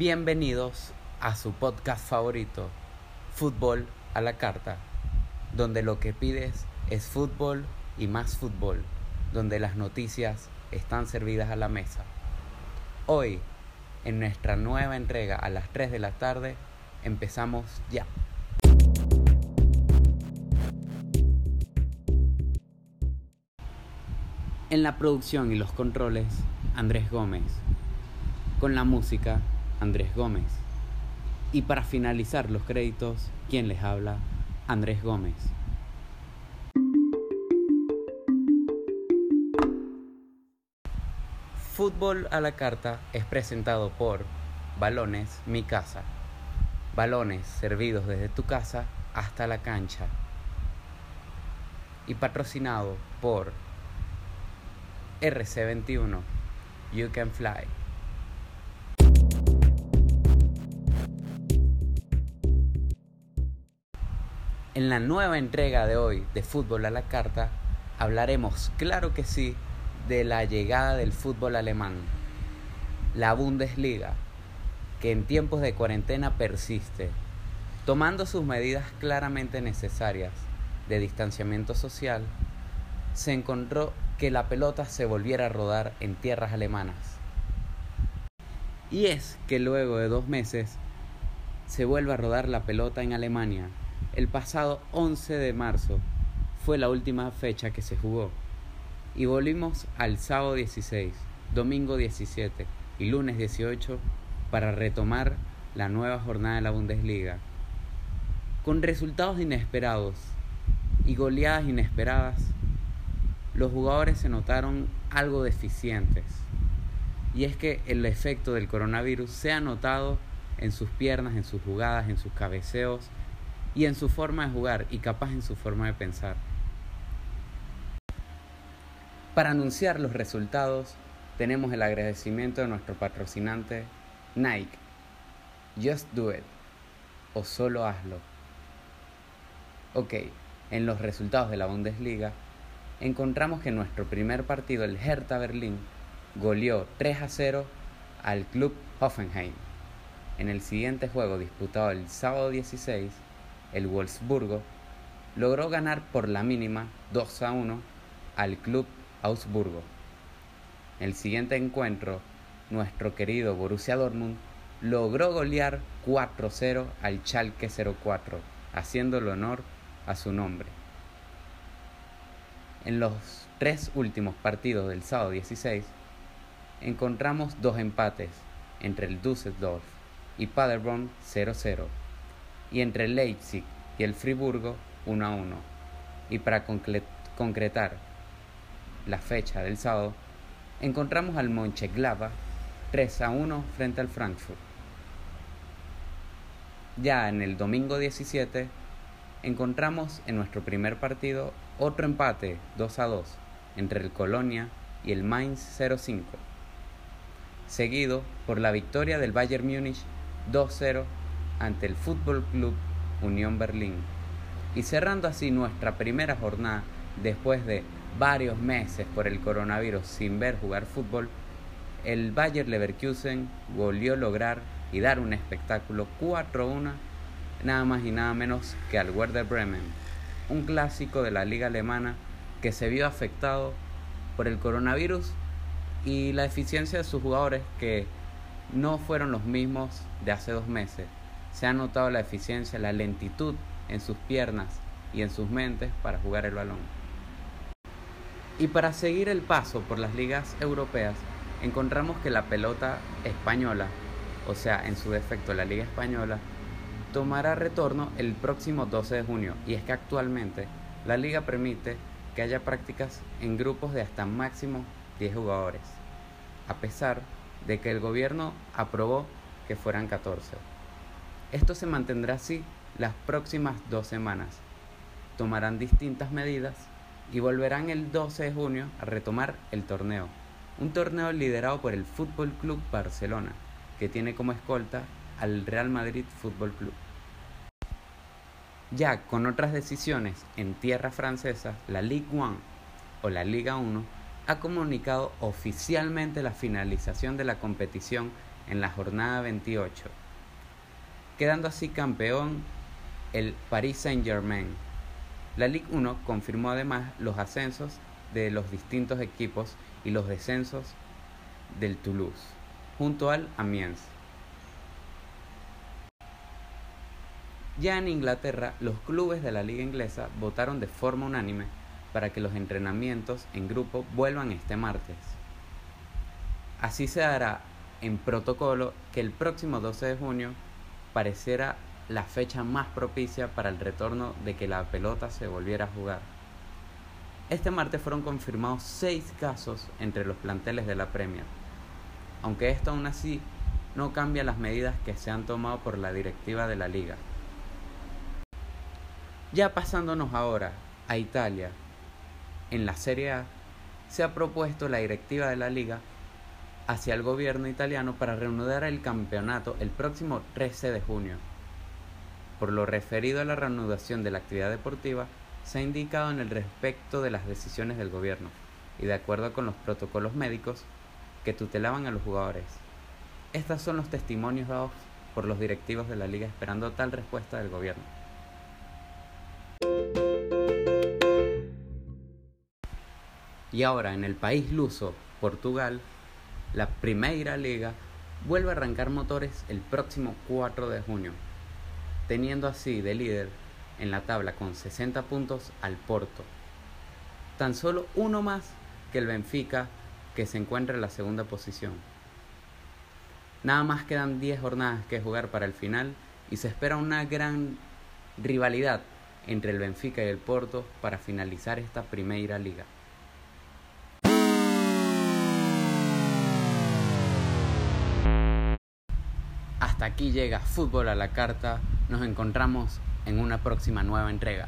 Bienvenidos a su podcast favorito, Fútbol a la Carta, donde lo que pides es fútbol y más fútbol, donde las noticias están servidas a la mesa. Hoy, en nuestra nueva entrega a las 3 de la tarde, empezamos ya. En la producción y los controles, Andrés Gómez. Con la música, Andrés Gómez. Y para finalizar los créditos, ¿quién les habla? Andrés Gómez. Fútbol a la carta es presentado por Balones Mi Casa. Balones servidos desde tu casa hasta la cancha. Y patrocinado por RC21. You can fly. En la nueva entrega de hoy de Fútbol a la Carta hablaremos, claro que sí, de la llegada del fútbol alemán, la Bundesliga, que en tiempos de cuarentena persiste, tomando sus medidas claramente necesarias de distanciamiento social, se encontró que la pelota se volviera a rodar en tierras alemanas. Y es que luego de dos meses se vuelve a rodar la pelota en Alemania, el pasado 11 de marzo fue la última fecha que se jugó. Y volvimos al sábado 16, domingo 17 y lunes 18 para retomar la nueva jornada de la Bundesliga. Con resultados inesperados y goleadas inesperadas, los jugadores se notaron algo deficientes. Y es que el efecto del coronavirus se ha notado en sus piernas, en sus jugadas, en sus cabeceos y en su forma de jugar y capaz en su forma de pensar. Para anunciar los resultados tenemos el agradecimiento de nuestro patrocinante Nike. Just do it o solo hazlo. Ok, en los resultados de la Bundesliga encontramos que nuestro primer partido, el Hertha Berlín, goleó 3 a 0 al club Hoffenheim. En el siguiente juego disputado el sábado 16, el Wolfsburgo, logró ganar por la mínima 2 a 1 al club Augsburgo. En el siguiente encuentro, nuestro querido Borussia Dortmund logró golear 4-0 al Schalke 04, haciendo el honor a su nombre. En los tres últimos partidos del sábado 16, encontramos dos empates entre el Düsseldorf y Paderborn 0-0 y entre Leipzig y el Friburgo 1 a 1. Y para concretar la fecha del sábado, encontramos al Mönchengladbach 3 a 1 frente al Frankfurt. Ya en el domingo 17 encontramos en nuestro primer partido otro empate 2 a 2 entre el Colonia y el Mainz 05, seguido por la victoria del Bayern Múnich 2-0 ante el Fútbol Club Unión Berlín. Y cerrando así nuestra primera jornada después de varios meses por el coronavirus sin ver jugar fútbol, el Bayer Leverkusen volvió a lograr y dar un espectáculo 4-1 nada más y nada menos que al Werder Bremen, un clásico de la liga alemana que se vio afectado por el coronavirus y la eficiencia de sus jugadores que no fueron los mismos de hace dos meses. Se ha notado la eficiencia, la lentitud en sus piernas y en sus mentes para jugar el balón. Y para seguir el paso por las ligas europeas, encontramos que la pelota española, o sea, en su defecto la liga española, tomará retorno el próximo 12 de junio. Y es que actualmente la liga permite que haya prácticas en grupos de hasta máximo 10 jugadores, a pesar de que el gobierno aprobó que fueran 14. Esto se mantendrá así las próximas dos semanas. Tomarán distintas medidas y volverán el 12 de junio a retomar el torneo. Un torneo liderado por el Fútbol Club Barcelona, que tiene como escolta al Real Madrid Fútbol Club. Ya con otras decisiones en tierra francesa, la Ligue 1 o la Liga 1 ha comunicado oficialmente la finalización de la competición en la jornada 28, quedando así campeón el Paris Saint-Germain. La Ligue 1 confirmó además los ascensos de los distintos equipos y los descensos del Toulouse, junto al Amiens. Ya en Inglaterra, los clubes de la liga inglesa votaron de forma unánime para que los entrenamientos en grupo vuelvan este martes. Así se hará en protocolo que el próximo 12 de junio pareciera la fecha más propicia para el retorno de que la pelota se volviera a jugar. Este martes fueron confirmados seis casos entre los planteles de la Premier, aunque esto aún así no cambia las medidas que se han tomado por la directiva de la liga. Ya pasándonos ahora a Italia, en la Serie A, se ha propuesto la directiva de la liga hacia el gobierno italiano para reanudar el campeonato el próximo 13 de junio. Por lo referido a la reanudación de la actividad deportiva, se ha indicado en el respecto de las decisiones del gobierno y de acuerdo con los protocolos médicos que tutelaban a los jugadores. Estos son los testimonios dados por los directivos de la liga esperando tal respuesta del gobierno. Y ahora en el país luso, Portugal, la Primeira Liga vuelve a arrancar motores el próximo 4 de junio, teniendo así de líder en la tabla con 60 puntos al Porto. Tan solo uno más que el Benfica que se encuentra en la segunda posición. Nada más quedan 10 jornadas que jugar para el final y se espera una gran rivalidad entre el Benfica y el Porto para finalizar esta Primeira Liga. Hasta aquí llega Fútbol a la Carta. Nos encontramos en una próxima nueva entrega.